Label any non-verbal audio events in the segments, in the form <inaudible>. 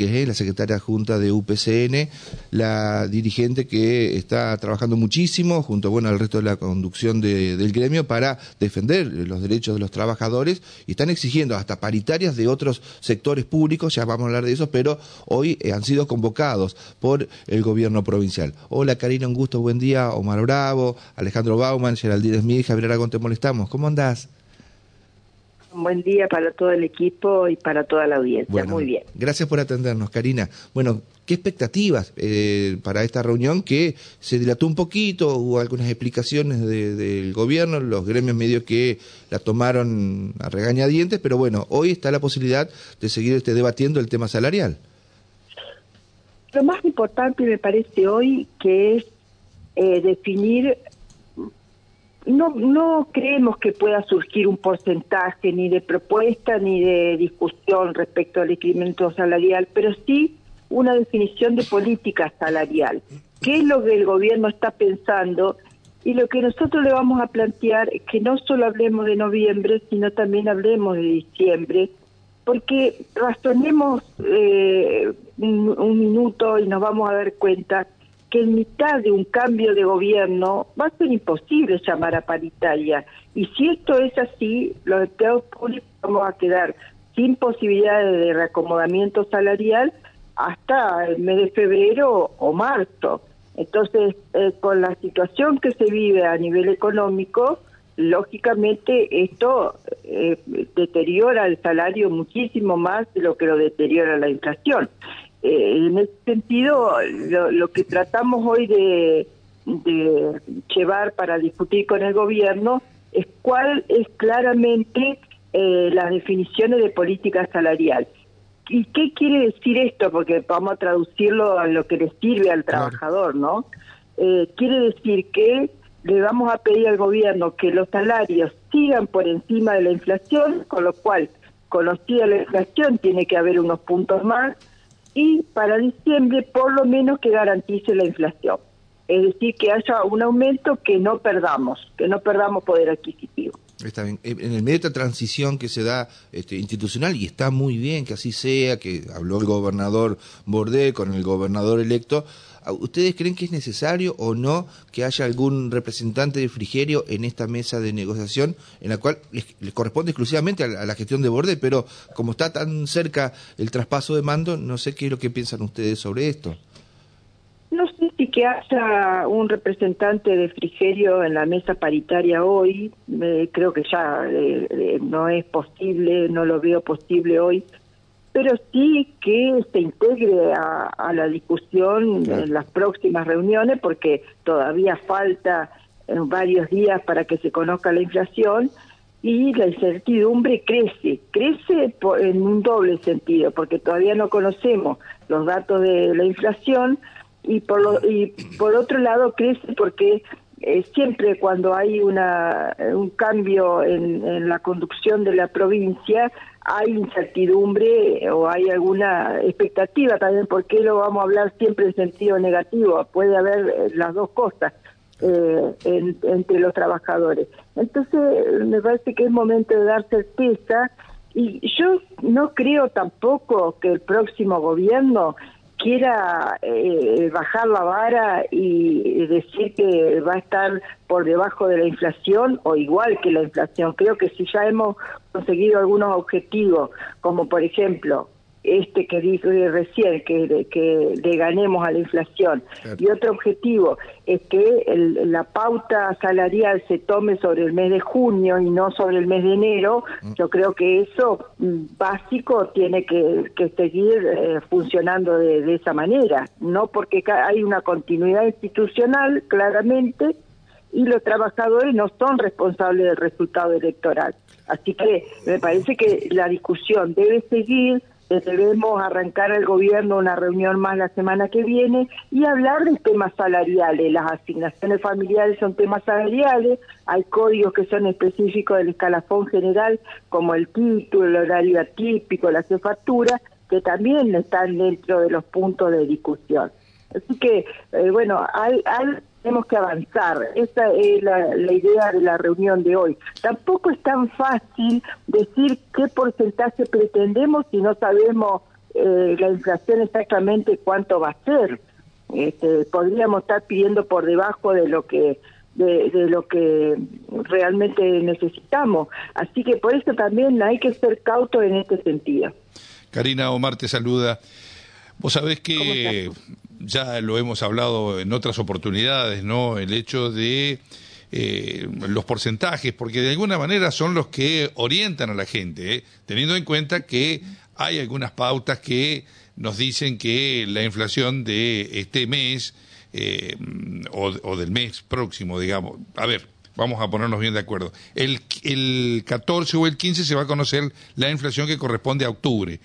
Domínguez, ¿eh? la secretaria junta de UPCN, la dirigente que está trabajando muchísimo junto bueno, al resto de la conducción del gremio para defender los derechos de los trabajadores y están exigiendo hasta paritarias de otros sectores públicos, ya vamos a hablar de eso, pero hoy eh, han sido convocados por el gobierno provincial. Hola Karina, un gusto, buen día. Omar Bravo, Alejandro Bauman, Geraldine Smith, Javier Aragón, te molestamos. ¿Cómo andás? Un buen día para todo el equipo y para toda la audiencia. Muy bien. Gracias por atendernos, Karina. Bueno, ¿qué expectativas eh, para esta reunión que se dilató un poquito? Hubo algunas explicaciones del gobierno, los gremios medios que la tomaron a regañadientes, pero bueno, hoy está la posibilidad de seguir este, debatiendo el tema salarial. Lo más importante me parece hoy que es eh, definir no, no creemos que pueda surgir un porcentaje ni de propuesta ni de discusión respecto al incremento salarial, pero sí una definición de política salarial. ¿Qué es lo que el gobierno está pensando? Y lo que nosotros le vamos a plantear es que no solo hablemos de noviembre, sino también hablemos de diciembre, porque razonemos eh, un minuto y nos vamos a dar cuenta que en mitad de un cambio de gobierno va a ser imposible llamar a paritaria. Y si esto es así, los empleados públicos vamos a quedar sin posibilidades de reacomodamiento salarial hasta el mes de febrero o marzo. Entonces, eh, con la situación que se vive a nivel económico, lógicamente esto eh, deteriora el salario muchísimo más de lo que lo deteriora la inflación. Eh, en ese sentido, lo, que tratamos hoy de, llevar para discutir con el gobierno es cuál es claramente eh, las definiciones de política salarial. ¿Y qué quiere decir esto? Porque vamos a traducirlo a lo que le sirve al trabajador, ¿no? Eh, quiere decir que le vamos a pedir al gobierno que los salarios sigan por encima de la inflación, con lo cual, conocida la inflación, tiene que haber unos puntos más, y para diciembre por lo menos que garantice la inflación. Es decir, que haya un aumento que no perdamos, que no perdamos poder adquisitivo. Está bien. En el medio de esta transición que se da este, institucional, y está muy bien que así sea, que habló el gobernador Bordé con el gobernador electo, ¿ustedes creen que es necesario o no que haya algún representante de Frigerio en esta mesa de negociación en la cual les, corresponde exclusivamente a, la gestión de Bordé? Pero como está tan cerca el traspaso de mando, no sé qué es lo que piensan ustedes sobre esto. No sé si que haya un representante de Frigerio en la mesa paritaria hoy, creo que ya eh, eh, no es posible, no lo veo posible hoy, pero sí que se integre a, la discusión en las próximas reuniones, porque todavía falta eh, varios días para que se conozca la inflación y la incertidumbre crece, crece en un doble sentido, porque todavía no conocemos los datos de la inflación, y por, lo, y por otro lado crece porque eh, siempre cuando hay una, un cambio en, en, la conducción de la provincia hay incertidumbre o hay alguna expectativa también, porque lo vamos a hablar siempre en sentido negativo, puede haber eh, las dos cosas. Eh, entre los trabajadores. Entonces, me parece que es momento de dar certeza y yo no creo tampoco que el próximo gobierno quiera eh, bajar la vara y decir que va a estar por debajo de la inflación o igual que la inflación. Creo que si ya hemos conseguido algunos objetivos, como por ejemplo este que dije recién, que, que le ganemos a la inflación. Y otro objetivo es que la pauta salarial se tome sobre el mes de junio y no sobre el mes de enero. Mm. Yo creo que eso mm, básico tiene que, seguir eh, funcionando de, de esa manera, no porque hay una continuidad institucional claramente y los trabajadores no son responsables del resultado electoral. Así que me parece que la discusión debe seguir debemos arrancar el gobierno una reunión más la semana que viene y hablar de temas salariales. Las asignaciones familiares son temas salariales, hay códigos que son específicos del escalafón general, como el título, el horario atípico, la jefatura, que también están dentro de los puntos de discusión. Así que, eh, bueno, hay, hay tenemos que avanzar. Esa es la, idea de la reunión de hoy. Tampoco es tan fácil decir qué porcentaje pretendemos si no sabemos eh, la inflación exactamente cuánto va a ser. Este, podríamos estar pidiendo por debajo de lo que de, lo que realmente necesitamos. Así que por eso también hay que ser cautos en este sentido. Karina Omar te saluda. Vos sabés que ya lo hemos hablado en otras oportunidades, ¿no? El hecho de eh, los porcentajes, porque de alguna manera son los que orientan a la gente, ¿eh? teniendo en cuenta que hay algunas pautas que nos dicen que la inflación de este mes eh, o, del mes próximo, digamos, a ver, vamos a ponernos bien de acuerdo, el, el 14 o el 15 se va a conocer la inflación que corresponde a octubre.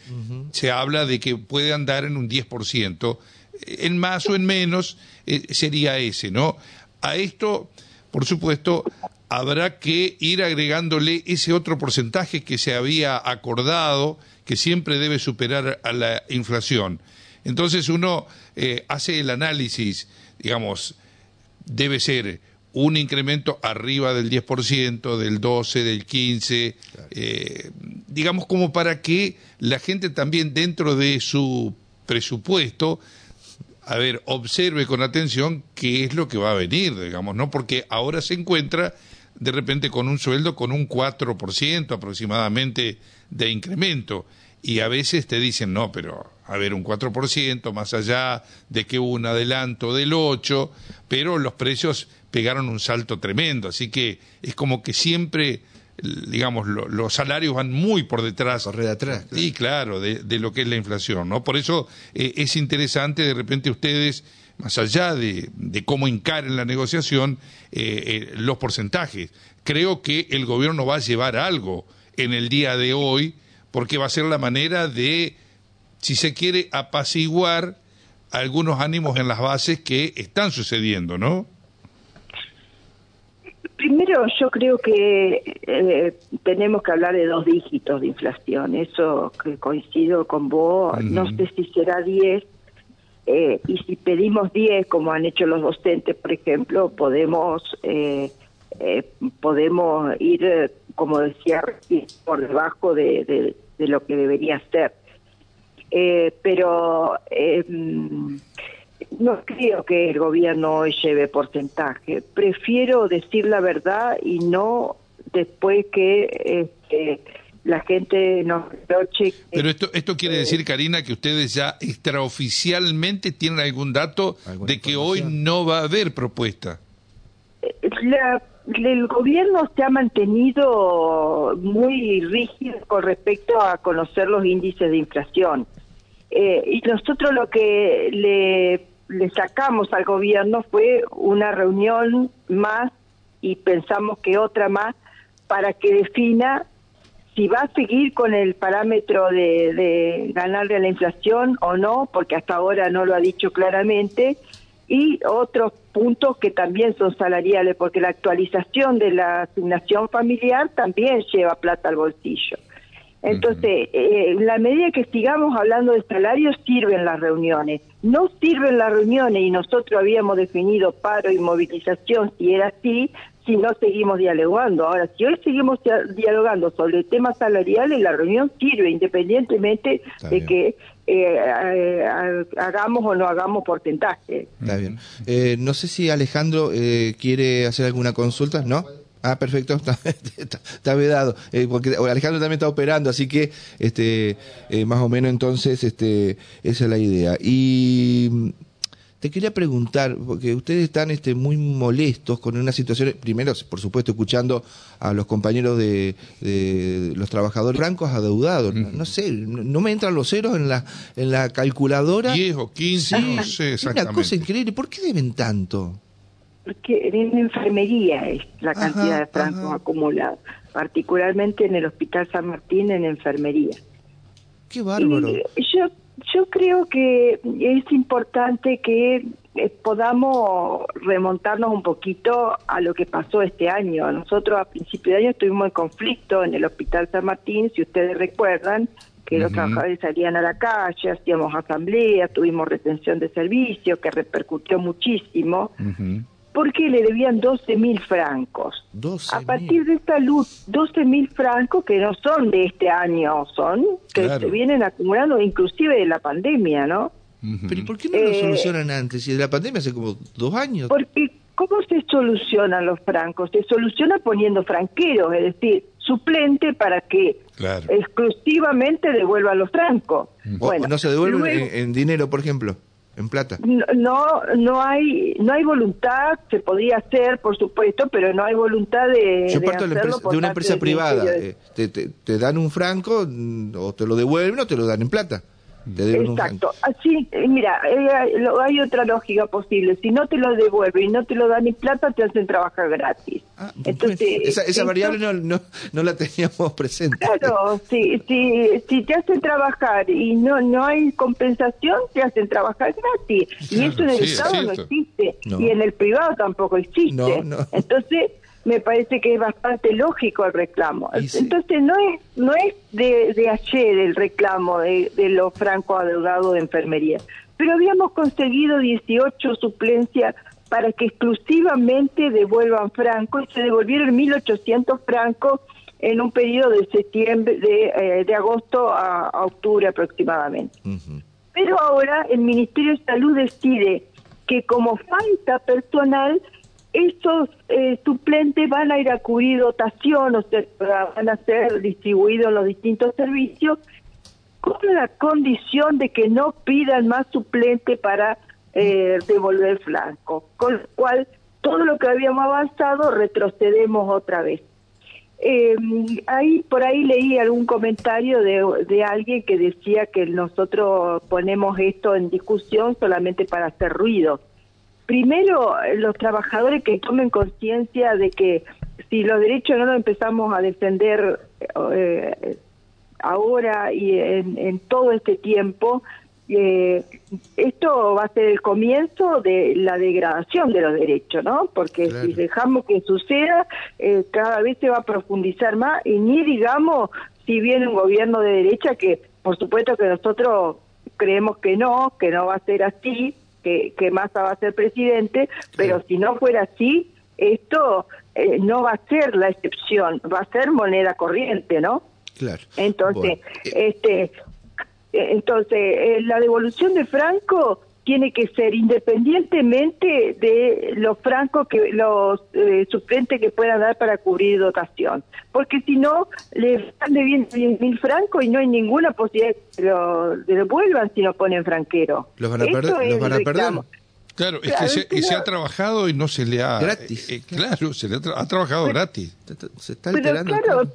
Se habla de que puede andar en un 10%, en más o en menos eh, sería ese, ¿no? A esto, por supuesto, habrá que ir agregándole ese otro porcentaje que se había acordado, que siempre debe superar a la inflación. Entonces uno eh, hace el análisis, digamos, debe ser un incremento arriba del 10%, del 12%, del 15%, eh, digamos como para que la gente también dentro de su presupuesto, a ver, observe con atención qué es lo que va a venir, digamos, ¿no? Porque ahora se encuentra de repente con un sueldo con un 4% aproximadamente de incremento y a veces te dicen, no, pero a ver, un 4% más allá de que un adelanto del 8%, pero los precios pegaron un salto tremendo, así que es como que siempre digamos, los salarios van muy por detrás. Por atrás. Y claro, de, lo que es la inflación, ¿no? Por eso eh, es interesante de repente ustedes, más allá de, cómo encaren la negociación, eh, eh, los porcentajes. Creo que el gobierno va a llevar algo en el día de hoy, porque va a ser la manera de, si se quiere, apaciguar algunos ánimos en las bases que están sucediendo, ¿no? Primero, yo creo que eh, tenemos que hablar de dos dígitos de inflación. Eso que coincido con vos. No sé si será 10. Eh, y si pedimos 10, como han hecho los docentes, por ejemplo, podemos eh, podemos ir, como decía, por debajo de, de lo que debería ser. pero no creo que el gobierno hoy lleve porcentaje. Prefiero decir la verdad y no después que este, la gente nos reproche. Pero esto, esto quiere decir, Karina, que ustedes ya extraoficialmente tienen algún dato de que hoy no va a haber propuesta. el gobierno se ha mantenido muy rígido con respecto a conocer los índices de inflación. Eh, y nosotros lo que le sacamos al gobierno fue una reunión más y pensamos que otra más para que defina si va a seguir con el parámetro de ganarle a la inflación o no, porque hasta ahora no lo ha dicho claramente, y otros puntos que también son salariales, porque la actualización de la asignación familiar también lleva plata al bolsillo. Entonces, eh, la medida que sigamos hablando de salarios, sirven las reuniones. No sirven las reuniones y nosotros habíamos definido paro y movilización si era así, si no seguimos dialogando. Ahora, si hoy seguimos dialogando sobre temas salariales, la reunión sirve independientemente de que eh, hagamos o no hagamos porcentaje. Está bien. Eh, no sé si Alejandro quiere hacer alguna consulta, ¿no? Ah, perfecto, <laughs> está, vedado. Eh, porque Alejandro también está operando, así que este, eh, más o menos entonces este, esa es la idea. Y mm, te quería preguntar, porque ustedes están este, muy molestos con una situación, primero, por supuesto, escuchando a los compañeros de, los trabajadores francos adeudados. No, sé, no, me entran los ceros en la, en la calculadora. 10 o 15, no sé exactamente. Una cosa increíble, ¿por qué deben tanto? Porque en enfermería es la cantidad de francos acumulados, particularmente en el Hospital San Martín en enfermería. Qué bárbaro. yo, yo creo que es importante que eh, podamos remontarnos un poquito a lo que pasó este año. Nosotros a principio de año estuvimos en conflicto en el Hospital San Martín, si ustedes recuerdan, que los trabajadores salían a la calle, hacíamos asambleas, tuvimos retención de servicios que repercutió muchísimo. Porque le debían 12 mil francos. 12 a partir de esta luz, 12 mil francos que no son de este año, son que Claro. se vienen acumulando inclusive de la pandemia, ¿no? Pero ¿y por qué no lo Eh, solucionan antes? Si de la pandemia hace como dos años. Porque, ¿cómo se solucionan los francos? Se soluciona poniendo franqueros, es decir, suplente para que Claro. exclusivamente devuelvan los francos. Bueno, no se devuelven luego- en, en dinero, por ejemplo, en plata. No, no, hay, no hay voluntad. Se podría hacer, por supuesto, pero no hay voluntad de. Yo de parto de, empresa- de una empresa privada. Eh, te, te- te dan un franco mm, o te lo devuelven o te lo dan en plata. Exacto. Así, mira, eh, lo- hay otra lógica posible. Si no te lo devuelven y no te lo dan en plata, te hacen trabajar gratis. Ah, Entonces, esa, variable no, no, no la teníamos <laughs> presente. Claro, si, si, si te hacen trabajar y no no hay compensación, te hacen trabajar gratis. y eso en el sí, es Estado no existe. No. Y en el privado tampoco existe. Entonces, me parece que es bastante lógico el reclamo. Sí. Entonces, no es no es de, de ayer el reclamo de, de los francos adeudados de enfermería. Pero habíamos conseguido 18 suplencias para que exclusivamente devuelvan francos y se devolvieron 1.800 francos en un periodo de septiembre, de, eh, de agosto a, a octubre aproximadamente. Pero ahora el Ministerio de Salud decide que como falta personal, esos eh, suplentes van a ir a cubrir dotación, o sea, van a ser distribuidos en los distintos servicios, con la condición de que no pidan más suplente para eh, devolver flanco. Con lo cual, todo lo que habíamos avanzado retrocedemos otra vez. Eh, ahí por ahí leí algún comentario de, de alguien que decía que nosotros ponemos esto en discusión solamente para hacer ruido. Primero, los trabajadores que tomen conciencia de que si los derechos no los empezamos a defender eh, ahora y en, en todo este tiempo, eh, esto va a ser el comienzo de la degradación de los derechos, ¿no? Porque Claro. si dejamos que suceda, eh, cada vez se va a profundizar más y ni digamos si viene un gobierno de derecha que, por supuesto que nosotros creemos que no, que no va a ser así, que, que Massa va a ser presidente, pero si no fuera así, esto eh, no va a ser la excepción, va a ser moneda corriente, ¿no? Claro. Entonces, Bueno, eh, este, eh, entonces eh, la devolución de Franco tiene que ser independientemente de los francos que los eh, suplentes que puedan dar para cubrir dotación, porque si no le están debiendo 10 mil francos y no hay ninguna posibilidad de que lo devuelvan si no ponen franquero. Los van a perder, los van a perder. Claro, es Claro, que se, es que y se ha trabajado y no se le ha... Gratis. eh, eh, claro, se le ha, tra- ha trabajado gratis. Se está Pero alterando. el claro.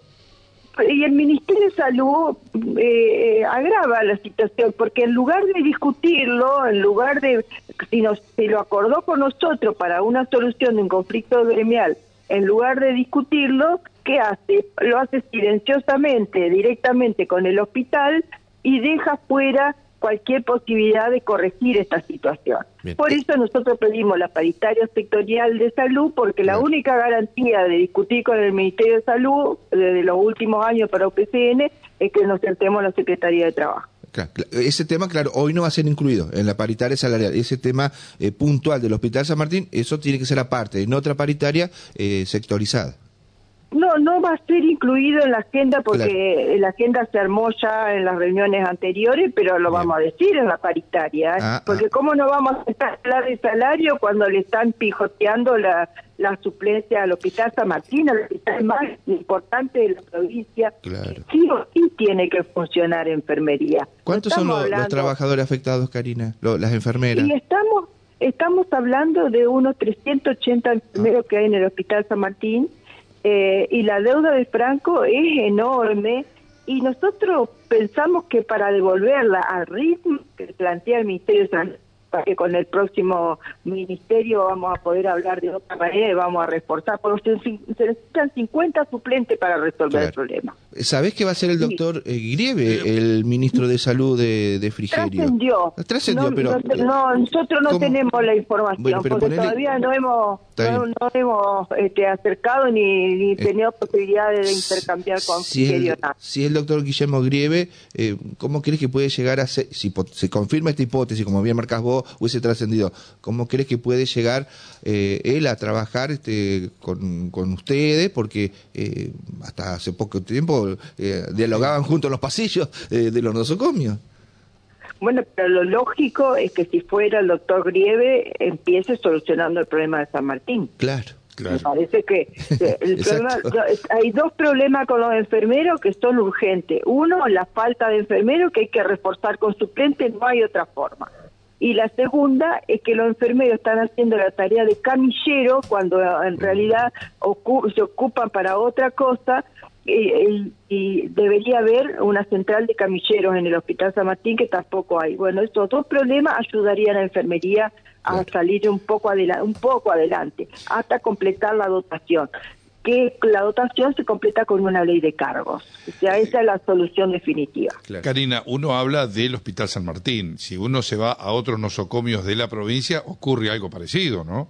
Y el Ministerio de Salud eh, agrava la situación, porque en lugar de discutirlo, en lugar de, si, nos, si lo acordó con nosotros para una solución de un conflicto gremial, en lugar de discutirlo, ¿qué hace? Lo hace silenciosamente, directamente con el hospital y deja fuera cualquier posibilidad de corregir esta situación. Bien. Por eso nosotros pedimos la paritaria sectorial de salud, porque la única garantía de discutir con el Ministerio de Salud desde los últimos años para UPCN es que nos sentemos en la Secretaría de Trabajo. Claro, cla- ese tema, claro, hoy no va a ser incluido en la paritaria salarial. Ese tema eh, puntual del Hospital San Martín, eso tiene que ser aparte, en otra paritaria eh, sectorizada. No, no va a ser incluido en la agenda porque la agenda se armó ya en las reuniones anteriores, pero lo Bien. vamos a decir en la paritaria. ¿eh? Ah, porque ah. cómo no vamos a hablar de salario cuando le están pijoteando la, la suplencia al Hospital San Martín, el hospital más importante de la provincia. Claro. Sí o sí tiene que funcionar enfermería. ¿Cuántos son los, trabajadores afectados, Karina? Lo- las enfermeras. Y estamos, estamos hablando de unos 380 enfermeros que hay en el Hospital San Martín eh, y la deuda de Franco es enorme y nosotros pensamos que para devolverla al ritmo que plantea el Ministerio de Salud, para que con el próximo ministerio vamos a poder hablar de otra manera y vamos a reforzar, porque se, necesitan 50 suplentes para resolver el problema. ¿Sabés que va a ser el doctor eh, Grieve, el ministro de Salud de, de Frigerio? Trascendió. Trascendió, no, pero... No, nosotros no ¿cómo? tenemos la información, Bueno, porque ponele- todavía no hemos, no, hemos este, acercado ni, ni tenido posibilidades de intercambiar con si Frigerio el, nada. si es el doctor Guillermo Grieve, eh, ¿cómo crees que puede llegar a ser, si se confirma esta hipótesis, como bien marcas vos, hubiese trascendido, ¿cómo crees que puede llegar eh, él a trabajar este, con, con ustedes? Porque eh, hasta hace poco tiempo eh, dialogaban juntos en los pasillos eh, de los nosocomios. Bueno, pero lo lógico es que si fuera el doctor Grieve, empiece solucionando el problema de San Martín. Claro. Me parece que <laughs> el problema- hay dos problemas con los enfermeros que son urgentes. Uno, la falta de enfermeros que hay que reforzar con suplentes, no hay otra forma. Y la segunda es que los enfermeros están haciendo la tarea de camillero cuando en realidad ocu- se ocupan para otra cosa y, y debería haber una central de camilleros en el Hospital San Martín que tampoco hay. Bueno, estos dos problemas ayudarían a la enfermería a salir un poco, adela- un poco adelante, hasta completar la dotación. Que la dotación se completa con una ley de cargos. O sea, esa es la solución definitiva. Karina, uno habla del Hospital San Martín. Si uno se va a otros nosocomios de la provincia, ocurre algo parecido, ¿no?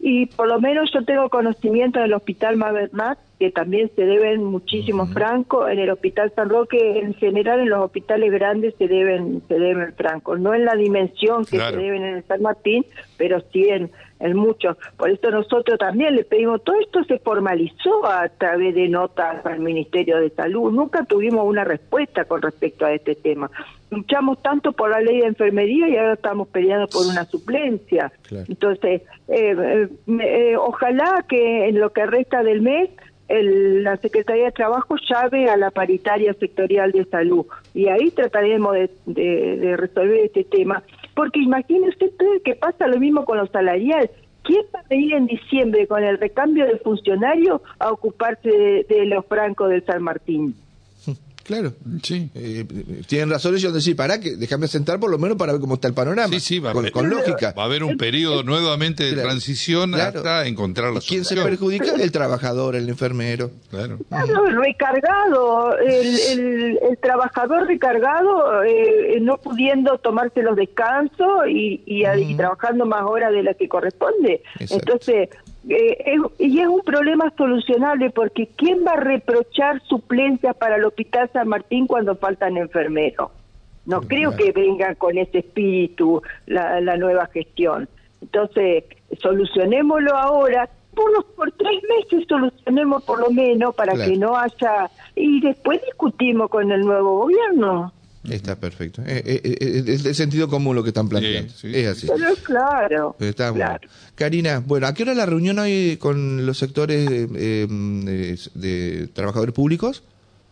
Y por lo menos yo tengo conocimiento del Hospital Mabernat, que también se deben muchísimos francos. En el Hospital San Roque, en general, en los hospitales grandes se deben se deben francos. No en la dimensión que Claro. se deben en el San Martín, pero sí en, en muchos. Por eso nosotros también le pedimos, todo esto se formalizó a través de notas al Ministerio de Salud. Nunca tuvimos una respuesta con respecto a este tema. Luchamos tanto por la ley de enfermería y ahora estamos peleando por una suplencia. Claro. Entonces, eh, eh, eh, ojalá que en lo que resta del mes el- la Secretaría de Trabajo llave a la paritaria sectorial de salud y ahí trataremos de, de- de resolver este tema. Porque imagínese usted que pasa lo mismo con los salariales. ¿Quién va a venir en diciembre con el recambio de funcionarios a ocuparse de, de los francos del San Martín? Claro. Sí. Eh, tienen razón ellos de decir, pará, que déjame sentar por lo menos para ver cómo está el panorama. Sí, sí, va a con, haber- con lógica. Va a haber un periodo nuevamente de Claro. transición Claro. hasta encontrar la ¿Y quién se solución. perjudica? El trabajador, el enfermero. Claro. Claro, recargado, el, el, el trabajador recargado, eh, no pudiendo tomarse los descansos y, y, a- y trabajando más horas de las que corresponde. Exacto. Entonces, eh, es- y es un problema solucionable porque ¿quién va a reprochar suplencias para el Hospital San Martín cuando faltan enfermeros? No creo que vengan con ese espíritu la, la nueva gestión. Entonces, solucionémoslo ahora, por, los- por tres meses solucionemos por lo menos para Claro. que no haya... Y después discutimos con el nuevo gobierno. Está perfecto. Eh, eh, eh, es de sentido común lo que están planteando. Sí, sí. Es así. Pero claro, Pero Está bueno. Karina, bueno, ¿a qué hora la reunión hoy con los sectores eh, de, de trabajadores públicos?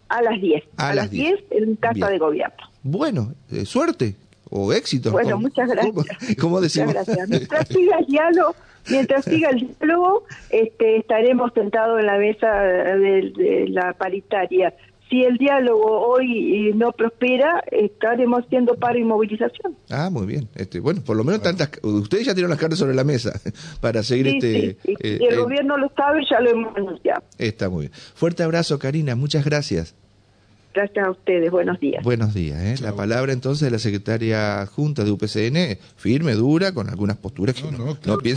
A las 10. A A, las las 10. 10 en casa Bien. de gobierno. Bueno, eh, suerte o éxito. Bueno, ¿Cómo- muchas gracias. ¿Cómo, cómo decimos? Muchas gracias. Mientras siga el diálogo, mientras <laughs> siga el diálogo, este, estaremos sentados en la mesa de, de la paritaria. Si el diálogo hoy eh, no prospera, estaremos haciendo paro y movilización. Ah, muy bien. Este, bueno, por lo menos tantas. Ustedes ya tienen las cartas sobre la mesa <laughs> para seguir Sí, este. sí, sí. eh, y el eh, gobierno lo sabe, ya lo hemos anunciado. Está muy bien. Fuerte abrazo, Karina. Muchas gracias. Gracias a ustedes. Buenos días. Buenos días. ¿eh? La palabra entonces de la secretaria adjunta de UPCN, firme, dura, con algunas posturas que No, no, no, no claro. piensa